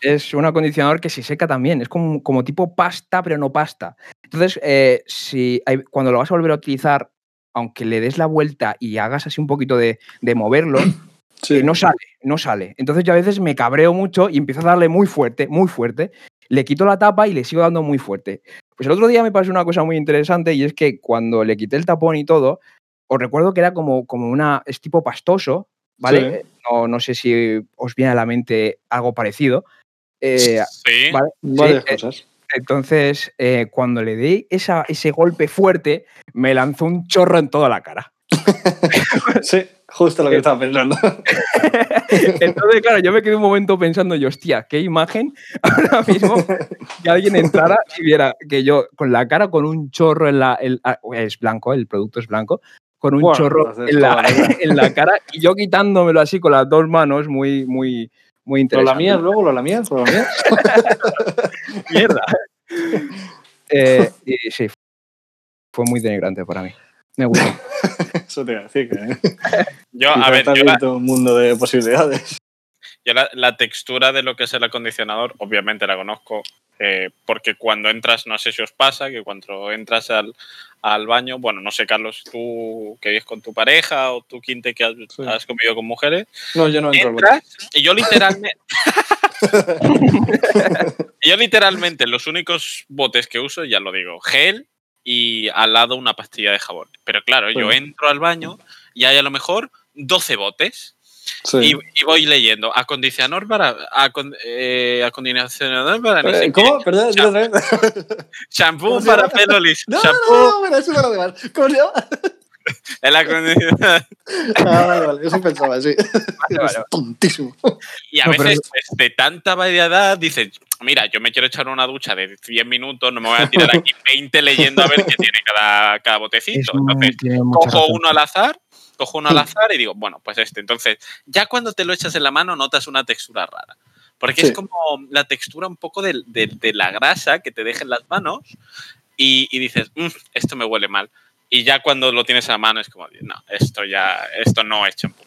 es un acondicionador que se seca también, es como, como tipo pasta, pero no pasta. Entonces, eh, si hay- cuando lo vas a volver a utilizar, aunque le des la vuelta y hagas así un poquito de, de moverlo, (clears throat) Sí. eh, no sale, no sale. Entonces yo a veces me cabreo mucho y empiezo a darle muy fuerte, muy fuerte. Le quito la tapa y le sigo dando muy fuerte. Pues el otro día me pasó una cosa muy interesante y es que cuando le quité el tapón y todo, os recuerdo que era como, como una, es tipo pastoso, ¿vale? Sí. No, no sé si os viene a la mente algo parecido. Eh, Sí. vale, Varias sí, eh, cosas. Entonces, eh, cuando le di esa, ese golpe fuerte, me lanzó un chorro en toda la cara. (laughs) Sí, justo lo que estaba pensando. (laughs) Entonces, claro, yo me quedé un momento pensando, yo, hostia, qué imagen (laughs) ahora mismo que alguien entrara y viera que yo con la cara con un chorro en la. el- ah, es blanco, el producto es blanco, con un Bueno, chorro entonces en la, la en la cara y yo quitándomelo así con las dos manos, muy, muy, muy ¿Lo interesante. lamías luego? ¿Lo lamías? ¿Lo lamías? (laughs) mierda. Eh, y sí, fue muy denigrante para mí. Me gustó. (laughs) Eso te iba a decir. Que (laughs) Yo, a ver, yo, la, un mundo de posibilidades. yo la, la textura de lo que es el acondicionador, obviamente la conozco, eh, porque cuando entras, no sé si os pasa, que cuando entras al, al baño, bueno, no sé, Carlos, tú que vives con tu pareja o tú, Quinte, que has, Sí. has convivido con mujeres, No, yo no entro al baño. entras y yo literalmente... (laughs) yo literalmente los únicos botes que uso, ya lo digo, gel y al lado una pastilla de jabón. Pero claro, yo entro al baño y hay a lo mejor 12 botes. Sí. Y, y voy leyendo acondicionador para acon- eh, acondicionador para no sé Eh, ¿Cómo? Perdón, dilo otra vez. (laughs) shampoo ¿Cómo se para llama? pelo liso No, no, shampoo no, eso no lo demás. ¿Cómo se llama? (laughs) el acondicionador Ah, vale, vale, eso pensaba, sí. vale, Es (laughs) tontísimo. y a No, pero veces pues, de tanta variedad dices mira yo me quiero echar una ducha de 10 minutos no me voy a tirar aquí 20 leyendo a ver qué tiene cada, cada botecito entonces cojo razón. uno al azar cojo uno al azar y digo bueno pues este entonces ya cuando te lo echas en la mano notas una textura rara porque Sí. es como la textura un poco de, de- de la grasa que te deja en las manos y, y dices "Mm, esto me huele mal y ya cuando lo tienes en la mano es como no esto ya esto no es champú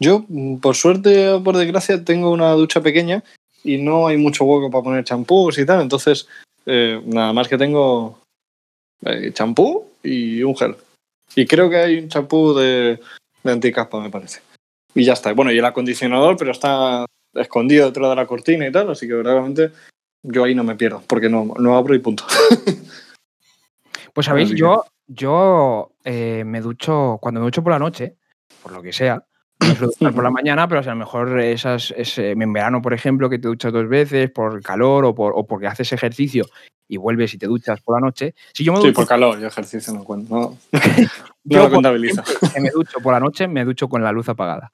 Yo, mm, por suerte o por desgracia, tengo una ducha pequeña y no hay mucho hueco para poner champús y tal. Entonces, eh, nada más que tengo eh, champú y un gel. Y creo que hay un champú de, de anticaspa, me parece. Y ya está. Bueno, y el acondicionador, pero está escondido detrás de la cortina y tal. Así que verdaderamente yo ahí no me pierdo, porque no, no abro y punto. (laughs) Pues sabéis, yo, yo eh, me ducho, cuando me ducho por la noche, por lo que sea, duchar por la mañana, pero si a lo mejor esas, ese- en verano, por ejemplo, que te duchas dos veces por el calor o, por, o porque haces ejercicio y vuelves y te duchas por la noche, si yo me Sí, ducho, por calor, yo ejercicio no cuento. No, (laughs) (laughs) lo contabilizo. ejemplo, que me ducho por la noche, me ducho con la luz apagada.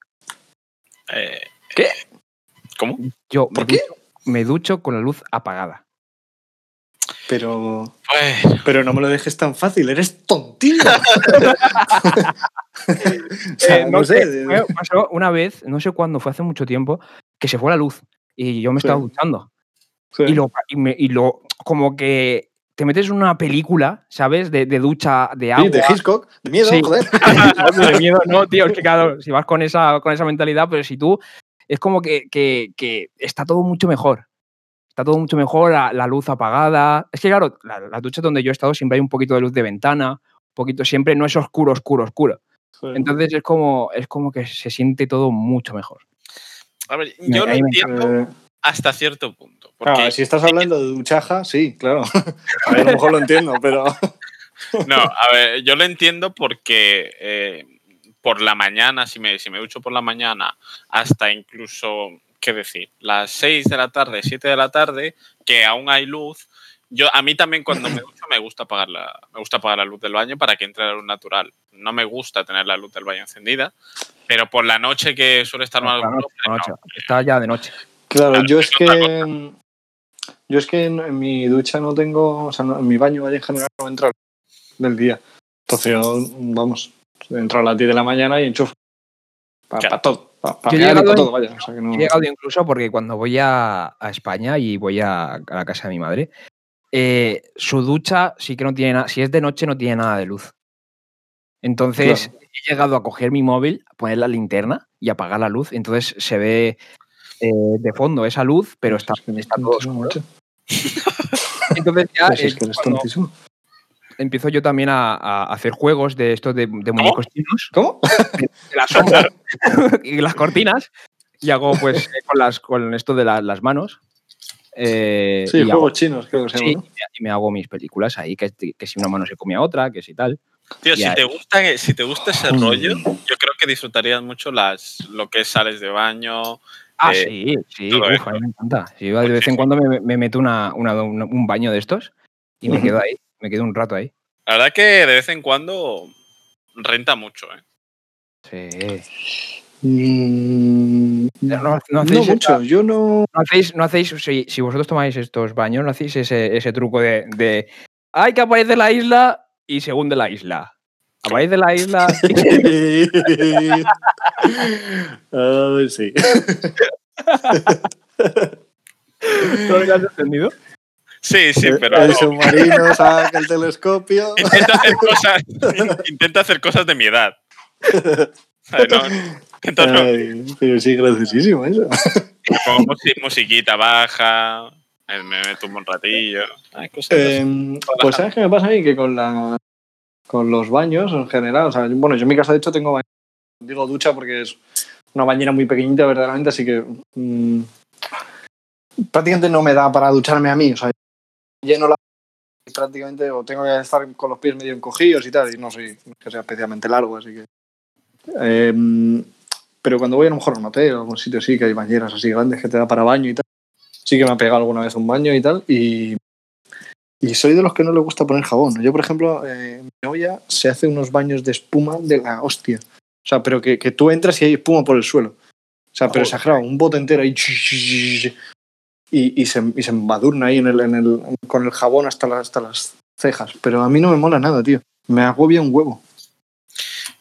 Eh, ¿Qué? ¿Cómo? Yo me ¿Por qué? ducho- me ducho con la luz apagada. Pero, pero no me lo dejes tan fácil, eres tontillo. (laughs) (laughs) O sea, Eh, no, sé. pasó una vez, no sé cuándo, fue hace mucho tiempo, que se fue la luz y yo me estaba duchando. Sí. Y lo, y, me- y lo- como que te metes en una película, ¿sabes? De, de ducha de agua. Sí, de Hitchcock, de miedo, Sí. joder. (laughs) De miedo, no, tío, es que claro, si vas con esa, con esa mentalidad, pero si tú, es como que, que- que está todo mucho mejor. Está todo mucho mejor, la, la luz apagada. Es que, claro, la, la ducha donde yo he estado siempre hay un poquito de luz de ventana, un poquito, siempre no es oscuro, oscuro, oscuro. Entonces es como, es como que se siente todo mucho mejor. A ver, yo lo entiendo hasta cierto punto. Porque, claro, si estás hablando de duchaja, sí, claro. (laughs) A, ver, a lo mejor lo entiendo, pero. (laughs) No, a ver, yo lo entiendo porque eh, por la mañana, si me, si me ducho por la mañana, hasta incluso, ¿qué decir? Las 6 de la tarde, 7 de la tarde, que aún hay luz. Yo, a mí también cuando me (laughs) ducho me gusta apagar la, me gusta apagar la luz del baño para que entre la luz natural. No me gusta tener la luz del baño encendida, pero por la noche que suele estar más la noche, no. noche. Está ya de noche. Claro, Claro, yo es que. Yo es que en, en mi ducha no tengo. O sea, no- en mi baño en general no entra del día. Entonces yo, vamos, entro a las 10 de la mañana y enchufo. Para Claro. todo. Yo he llegado en- todo, vaya. O sea, que no- He llegado incluso porque cuando voy a, a España y voy a, a la casa de mi madre, eh, su ducha sí que no tiene nada, si es de noche no tiene nada de luz. Entonces he llegado a coger mi móvil, poner la linterna y apagar la luz. Entonces se ve eh, de fondo esa luz, pero está, Es que eres está todo oscuro. (laughs) Entonces ya Pues es que eres cuando tontísimo. Empiezo yo también a, a hacer juegos de estos de, de muñecos chinos, ¿Cómo? de la sombra (laughs) y las cortinas, y hago pues (laughs) eh, con, las, con esto de la- las manos. eh, Sí, y hago- juegos chinos, creo que se Sí, llama. y me- y me hago mis películas ahí, que, que si una mano se come a otra, que si tal. Tío, si ahí- te, gusta, si te gusta ese Mm. rollo, yo creo que disfrutarías mucho las, lo que es sales de baño. Ah, Eh, sí, sí, uf, a mí me encanta. Sí, de vez en cuando me, me meto una, un baño de estos y me quedo ahí, me quedo un rato ahí. La verdad que de vez en cuando renta mucho, ¿eh? Sí. Mm, No, no no hacéis mucho, esa- yo no. No hacéis, no hacéis si, si vosotros tomáis estos baños, no hacéis ese, ese truco de, de ¡ay, que aparece la isla! y se hunde la isla. Aparece la isla. Ah, (laughs) sí. (laughs) ¿No lo has entendido? Sí, sí, pero El submarino (laughs) saca el telescopio. intenta hacer cosas, intenta hacer cosas de mi edad. No, no- Ay, pero sí, graciosísimo eso. pongo musi- musiquita baja, me meto un ratillo. Ay, cosas así. Eh, pues sabes qué me pasa a mí que con la con los baños en general, o sea, bueno, yo en mi casa de hecho tengo baño, digo ducha porque es una bañera muy pequeñita verdaderamente, así que mm, prácticamente no me da para ducharme a mí, o sea, lleno la y prácticamente o tengo que estar con los pies medio encogidos y tal, y no soy que sea especialmente largo, así que eh, pero cuando voy a lo mejor a un hotel o a algún sitio sí que hay bañeras así grandes que te da para baño y tal, sí que me ha pegado alguna vez un baño y tal, y y soy de los que no le gusta poner jabón. Yo, por ejemplo, eh, mi novia se hace unos baños de espuma de la hostia. O sea, pero que, que tú entras y hay espuma por el suelo. O sea, pero exagerado, un bote entero ahí. Y, y, se, y se embadurna ahí en el, en el, con el jabón hasta, la- hasta las cejas. Pero a mí no me mola nada, tío. Me agobia un huevo.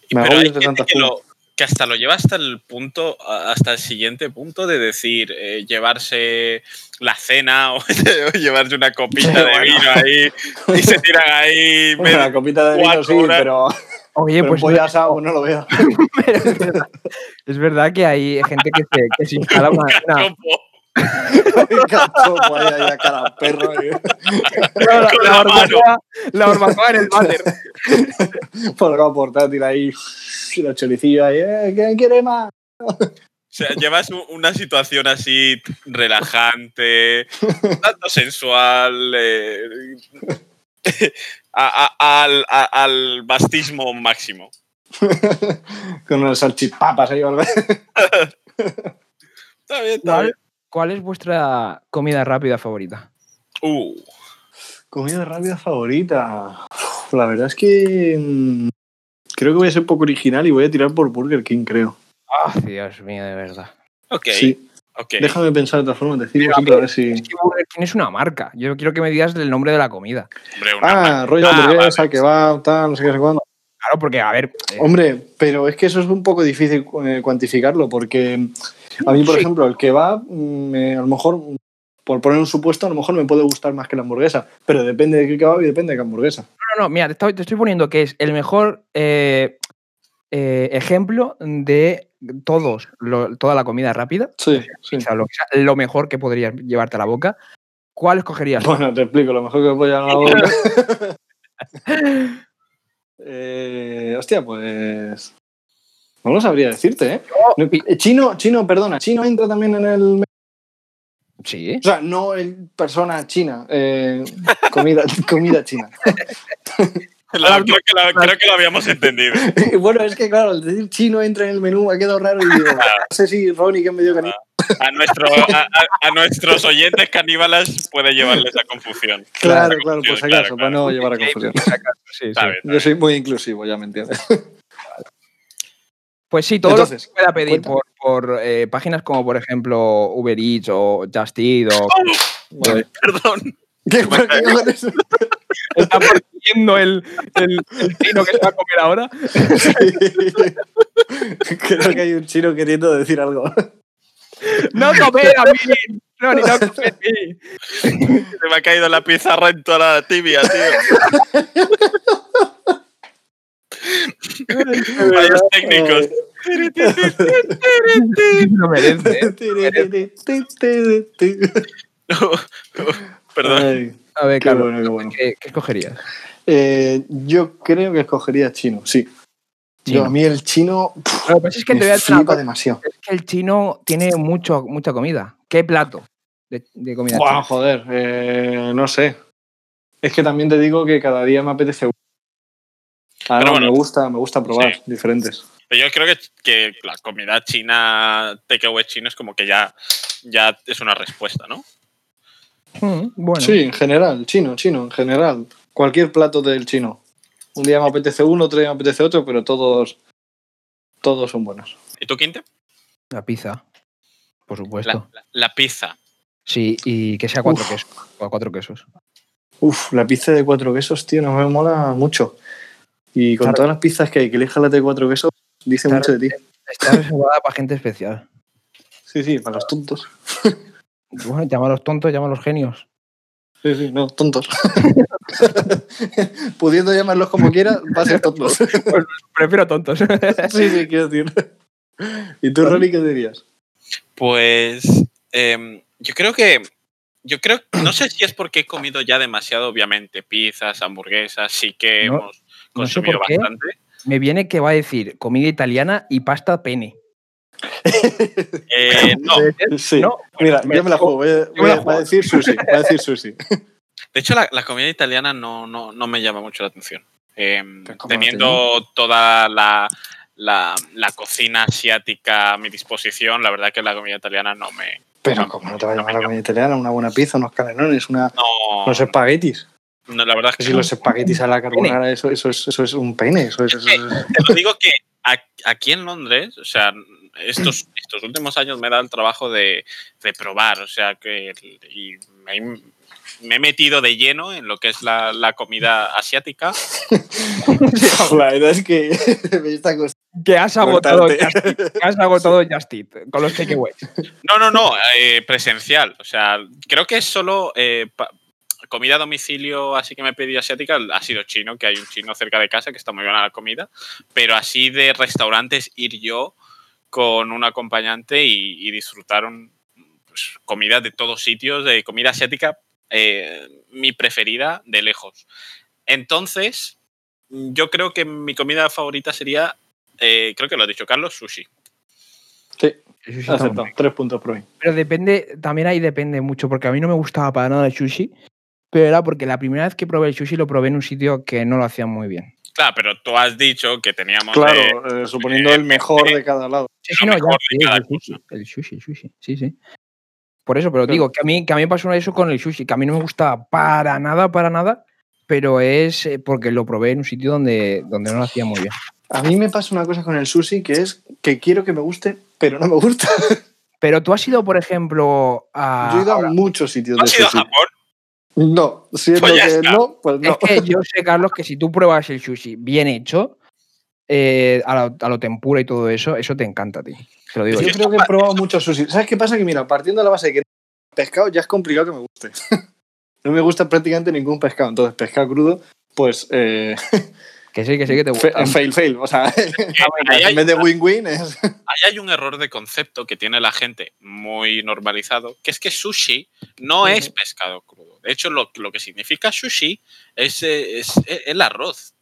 Y- me pero hay de tanta que, espuma. lo- que hasta lo lleva hasta el punto, hasta el siguiente punto de decir, eh, llevarse la cena o, (laughs) o llevarse una copita de vino ahí y se tiran ahí. (laughs) Bueno, la copita de vino sí, horas. pero Oye, pero pues pollo asado pues no lo veo. pero es, verdad, es verdad que hay gente que se, que se instala una, (laughs) una- cachopo. Cachopo ahí, ahí a cara perro. la, la, la barbacoa, la barbacoa en el váter. (laughs) Colgado portátil ahí. Y los choricillos ahí. Eh, ¿Quién quiere más? O sea, llevas un- una situación así relajante, tanto sensual, eh, (laughs) a- a- al, a- al bastismo máximo. (laughs) Con unas salchipapas ahí. ¿verdad? Está bien, está ¿Cuál, bien. Cuál es vuestra comida rápida favorita? Uh, Comida rápida favorita. La verdad es que mm, creo que voy a ser poco original y voy a tirar por Burger King, creo. Ah, Dios mío, de verdad. ok, Sí. ok. Déjame pensar de otra forma, siempre a ver si. Es que Burger King es una marca. Yo quiero que me digas el nombre de la comida. Hombre, una Ah, rollo Ah, hamburguesa, vale. que va, tal, no sé qué, sé cuándo. Claro, porque, a ver. eh, Hombre, pero es que eso es un poco difícil eh, cuantificarlo, porque a mí, por Sí. ejemplo, el que va, a lo mejor, por poner un supuesto, a lo mejor me puede gustar más que la hamburguesa, pero depende de qué kebab y depende de qué hamburguesa. No, no, mira, te estoy, te estoy poniendo que es el mejor eh, eh, ejemplo de todos, lo- toda la comida rápida. Sí, sí. O sea, lo, mejor que podrías llevarte a la boca. ¿cuál escogerías? Bueno, te explico, lo mejor que voy a la (laughs) (laughs) eh, Hostia, pues. No lo sabría decirte, ¿eh? No, eh, Chino, chino, perdona, chino entra también en el. Sí. O sea, no el persona china, eh, comida, (laughs) comida china. (laughs) La- creo, que la- creo que lo habíamos entendido. (laughs) bueno, es que claro, al decir chino entra en el menú me ha quedado raro y digo, no sé si Ronnie que me dio cariño. A, nuestro, a, nuestros oyentes caníbales puede llevarles a confusión. Claro, Claro, claro, por si claro, acaso, claro. para no llevar a confusión. Sí, sí. Yo soy muy inclusivo, ya me entiendes. Pues sí, todo Entonces, lo que pueda pedir cuéntame. por, por, eh, páginas como, por ejemplo, Uber Eats o Just Eat o... (laughs) Vale. Perdón. (laughs) ¿Qué, ¿Por qué? (laughs) ¿Está partiendo el, el, el chino que se va a comer ahora? Creo que hay un chino queriendo decir algo. ¡No comer a mí! No, ni no comer a mí. Se me ha caído la pizarra en toda la tibia, tío. Fallos técnicos. Lo (laughs) merece. Perdón. Ay, A ver, qué Carlos, bueno, qué bueno. ¿qué, qué escogerías? Eh, yo creo que escogería chino, sí. Chino. Yo, a mí el chino pff, Lo que pasa es que te voy a flipa demasiado. es que el chino tiene mucho, mucha comida. ¿Qué plato de, de comida china? joder, eh, no sé. Es que también te digo que cada día me apetece. Ah, Pero no, bueno. me gusta, me gusta probar Sí. diferentes. Pero yo creo que, que la comida china, takeaway chino, es como que ya, ya es una respuesta, ¿no? Mm, bueno, Sí, en general, chino, chino, en general. Cualquier plato del chino. Un día me apetece uno, otro día me apetece otro, pero todos, todos son buenos. ¿Y tú, Quinte? la pizza, por supuesto. La, la- la pizza. Sí, y que sea cuatro Uf. quesos. O a cuatro quesos. Uf, la pizza de cuatro quesos, tío, no me mola mucho. Y con Claro. todas las pizzas que hay, que elijas la de cuatro quesos, dice Claro. mucho de ti. Está reservada para gente especial. (laughs) Sí, sí, para los tontos. (laughs) Bueno, llámalos tontos, llámalos genios. Sí, sí, no, tontos. (laughs) Pudiendo llamarlos como quiera, va a ser tontos. Prefiero tontos. sí, sí, quiero decir. ¿Y tú, Ronnie, qué dirías? Pues em, yo creo que. Yo creo, no sé si es porque he comido ya demasiado, obviamente, pizzas, hamburguesas, sí que No, hemos no sé consumido por qué. bastante. Me viene que va a decir comida italiana y pasta pene. Eh, no, (laughs) Sí. No, Mira, me- yo me la juego. Voy a, me la va decir sushi. Va a decir sushi. (laughs) de hecho, la, la comida italiana no, no, no me llama mucho la atención. Em, Pero ¿cómo no teniendo toda la, la, la cocina asiática a mi disposición, la verdad que la comida italiana no me. Pero, ¿cómo no te va a llamar la comida italiana? Una buena pizza, unos canelones, una, No, unos espaguetis. No, la verdad es que Si los espaguetis a la carbonara, eso, eso, es, eso es un pene. Eso es, eso es- Te lo digo que aquí en Londres, o sea, estos, (clears throat) estos últimos años me he dado el trabajo de, de probar, o sea, que y me, he- me he metido de lleno en lo que es la, la comida asiática. (laughs) La verdad es que (laughs) me está costando Que has agotado, que has agotado Just Eat con los takeaways. No, no, no, eh, presencial. O sea, creo que es solo eh, comida a domicilio, así que me he pedido asiática, ha sido chino, que hay un chino cerca de casa que está muy buena la comida, pero así de restaurantes ir yo con un acompañante y, y disfrutar un- pues, comida de todos sitios, de comida asiática, eh, mi preferida de lejos. Entonces, yo creo que mi comida favorita sería, eh, creo que lo ha dicho Carlos, sushi. Sí, aceptado. Tres puntos por mí. Pero depende, también ahí depende mucho, porque a mí no me gustaba para nada el sushi, pero era porque la primera vez que probé el sushi lo probé en un sitio que no lo hacían muy bien. Claro, pero tú has dicho que teníamos Claro, de- eh, suponiendo el mejor de cada lado. Sí, sí, no, ya, mejor de sí, cada el sushi, el sushi, el sushi, sí, sí. Por eso, pero Claro. digo que a mí que a mí me pasó eso con el sushi, que a mí no me gustaba para nada, para nada, pero es eh, porque lo probé en un sitio donde, donde no lo hacía muy bien. A mí me pasa una cosa con el sushi que es que quiero que me guste, pero no me gusta. Pero tú has ido, por ejemplo, a... Yo he ido a muchos sitios ¿No de has ido a sushi. Japón? No, siendo Pues que está. no, pues no. Es que yo sé, Carlos, que si tú pruebas el sushi bien hecho, eh, a, lo, a lo tempura y todo eso, eso te encanta a ti. Te lo digo Yo yo. creo que he probado muchos sushi. ¿Sabes qué pasa? Que mira, partiendo de la base de que pescado ya es complicado que me guste. (laughs) no me gusta prácticamente ningún pescado. Entonces, pescado crudo, pues eh, (laughs) Que sí, que sí que te gusta. fail, fail. O sea, (laughs) hay, en vez de win-win es... hay (laughs) ahí hay un error de concepto que tiene la gente muy normalizado, que es que sushi no es pescado crudo. De hecho, lo, lo que significa sushi es, eh, es el arroz.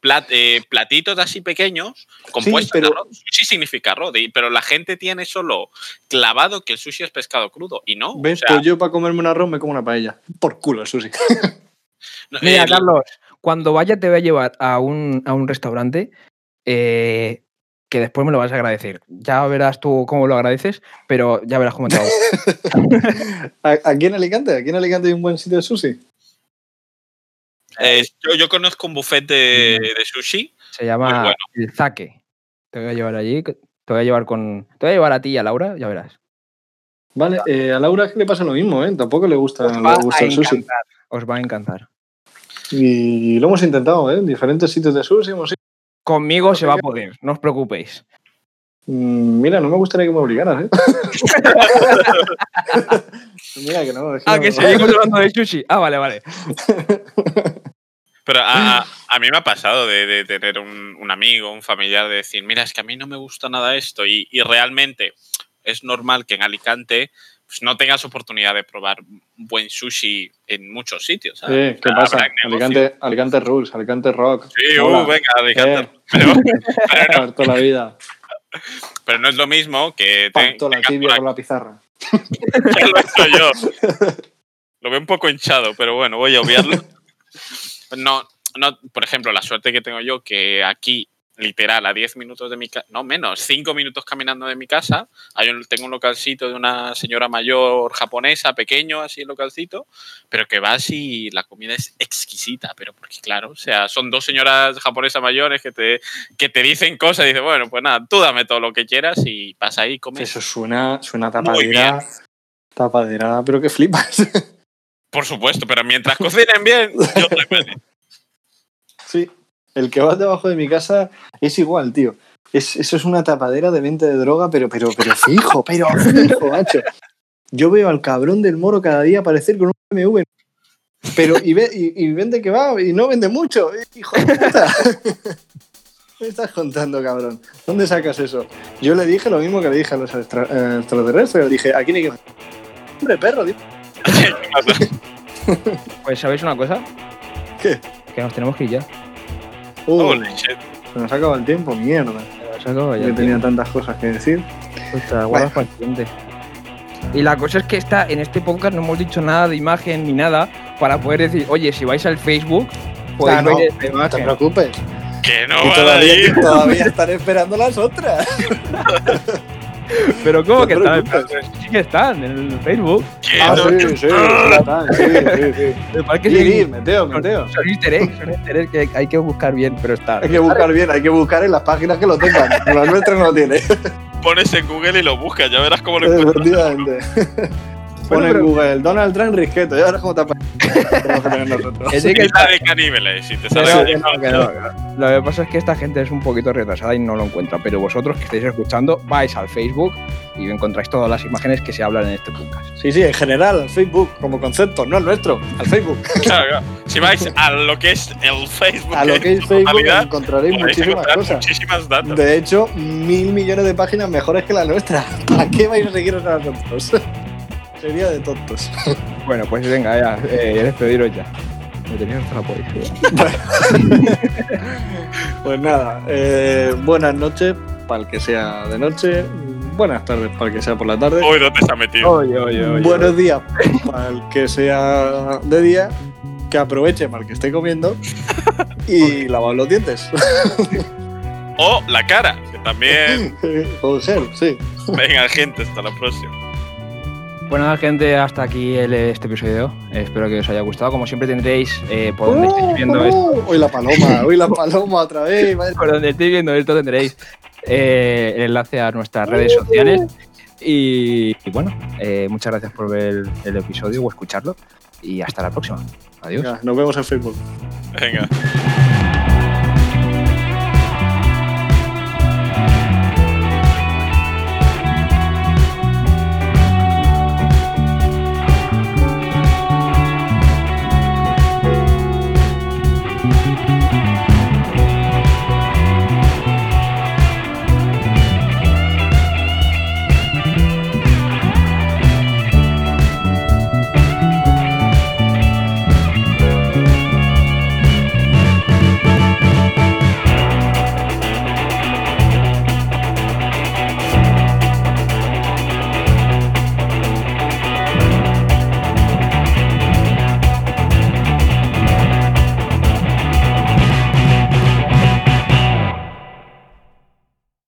Plat- eh, platitos así pequeños compuestos pero- de arroz. Sushi significa arroz, pero la gente tiene solo clavado que el sushi es pescado crudo. Y no. ¿Ves? o sea, pues yo para comerme un arroz me como una paella. Por culo, el sushi. (laughs) no, Mira, Carlos, cuando vaya te voy a llevar a un, a un restaurante eh, que después me lo vas a agradecer. Ya verás tú cómo lo agradeces, pero ya verás cómo te hago. (laughs) ¿A- ¿Aquí en Alicante? ¿Aquí en Alicante hay un buen sitio de sushi? eh, yo, yo conozco un buffet de, de sushi. Se llama bueno. el zaque. Te voy a llevar allí, te voy a llevar con. Te voy a llevar a ti y a Laura, ya verás. Vale, eh, a Laura es que le pasa lo mismo, ¿eh? Tampoco le gusta, Os le gusta a el sushi. encantar. Os va a encantar. Y lo hemos intentado, ¿eh? En diferentes sitios de sushi hemos ido. Conmigo se va a poder, no os preocupéis. Mm, Mira, no me gustaría que me obligaras, ¿eh? (laughs) Mira que no. es que Ah, no- que seguimos hablando de sushi. Ah, vale, vale. Pero a, a- a mí me ha pasado de, de tener un, un amigo, un familiar, de decir, mira, es que a mí no me gusta nada esto. Y, y realmente es normal que en Alicante pues, no tengas oportunidad de probar buen sushi en muchos sitios. ¿sabes? Sí, ¿qué pasa? Alicante, Alicante Rules, Alicante Rock. Sí, uh, venga, Alicante. Eh. Pero, (laughs) pero no, Parto la vida. pero no es lo mismo que te- Parto la tibia por con la pizarra. (laughs) Ya lo he hecho yo. Lo veo un poco hinchado, pero bueno, voy a obviarlo. (laughs) No, no, por ejemplo, la suerte que tengo yo que aquí, literal, a 10 minutos de mi casa, no menos, 5 minutos caminando de mi casa, hay un- tengo un localcito de una señora mayor japonesa, pequeño, así el localcito, pero que vas y la comida es exquisita, pero porque claro, o sea, son dos señoras japonesas mayores que te, que te dicen cosas y dices, bueno, pues nada, tú dame todo lo que quieras y vas ahí y comes. Eso suena, suena tapadera. Tapadera, pero que flipas. Por supuesto, pero mientras cocinen bien, yo (laughs) feliz. Sí, el que va debajo de mi casa es igual, tío. Es, eso es una tapadera de venta de droga, pero, pero, pero fijo, pero fijo, macho. Yo veo al cabrón del moro cada día aparecer con un BMW. Pero, y, ve, y, y vende que va, y no vende mucho. Hijo de puta. (laughs) ¿Qué me estás contando, cabrón? ¿Dónde sacas eso? Yo le dije lo mismo que le dije a los extra- eh, extraterrestres. Le dije, aquí no hay que. Hombre, perro, tío. (laughs) Pues, ¿sabéis una cosa? ¿Qué? Que nos tenemos que ir ya. Uh, Holy shit. se nos acaba el tiempo, mierda. Se acaba ya Yo el tenía tantas cosas que decir. Te la guardas para el siguiente. Y la cosa es que está, en este podcast no hemos dicho nada de imagen ni nada para poder decir, oye, si vais al Facebook, podéis Ah, no, ver esta No te preocupes. Que no van a todavía, ir. todavía están esperando las otras. (laughs) Pero ¿cómo que están? Sí que están en el Facebook. Ah, sí, sí, sí, están, sí, sí, sí. Me parece que sí. meteo, meteo. Son easter eggs, son easter eggs que hay que buscar bien, pero está. Hay que buscar bien, hay que buscar en las páginas que lo tengan. Las nuestras no lo tiene. Pones en Google y lo buscas, ya verás cómo lo (laughs) encuentras. Efectivamente. Pon Bueno, en Google Donald Trump risqueto. Ya verás cómo te aparece. Tenemos que (laughs) está- sale caníbales, si te sale. Lo que pasa es que esta gente es un poquito retrasada y no lo encuentra, pero vosotros que estáis escuchando, vais al Facebook y encontráis todas las imágenes que se hablan en este podcast. Sí, sí, en general, al Facebook, como concepto, no al nuestro, al Facebook. (laughs) Claro, claro. Si vais a lo que es el Facebook, A lo que es Facebook encontraréis muchísimas encontrar cosas. muchísimas datos. De hecho, mil millones de páginas mejores que la nuestra. (laughs) ¿Para qué vais a seguirnos a nosotros? Sería de tontos. (laughs) Bueno, pues venga, ya, eh, despediros ya. Me tenéis hasta la policía. Pues nada, eh, buenas noches para el que sea de noche, buenas tardes para el que sea por la tarde, Uy, ¿dónde se ha metido? Oye, oye, oye. buenos días para el que sea de día, que aproveche para el que esté comiendo y (laughs) lavar los dientes. O la cara, que también. (laughs) Con gel, sí. Venga, gente, hasta la próxima. Bueno, gente, hasta aquí el- este episodio. Espero que os haya gustado. Como siempre tendréis eh, por donde estéis viendo esto. Uh, Hoy la paloma, hoy la paloma otra vez. (laughs) Por donde estéis viendo esto tendréis eh, el enlace a nuestras redes sociales. Y, y bueno, eh, muchas gracias por ver el, el episodio o escucharlo. Y hasta la próxima. Adiós. Venga, nos vemos en Facebook. Venga.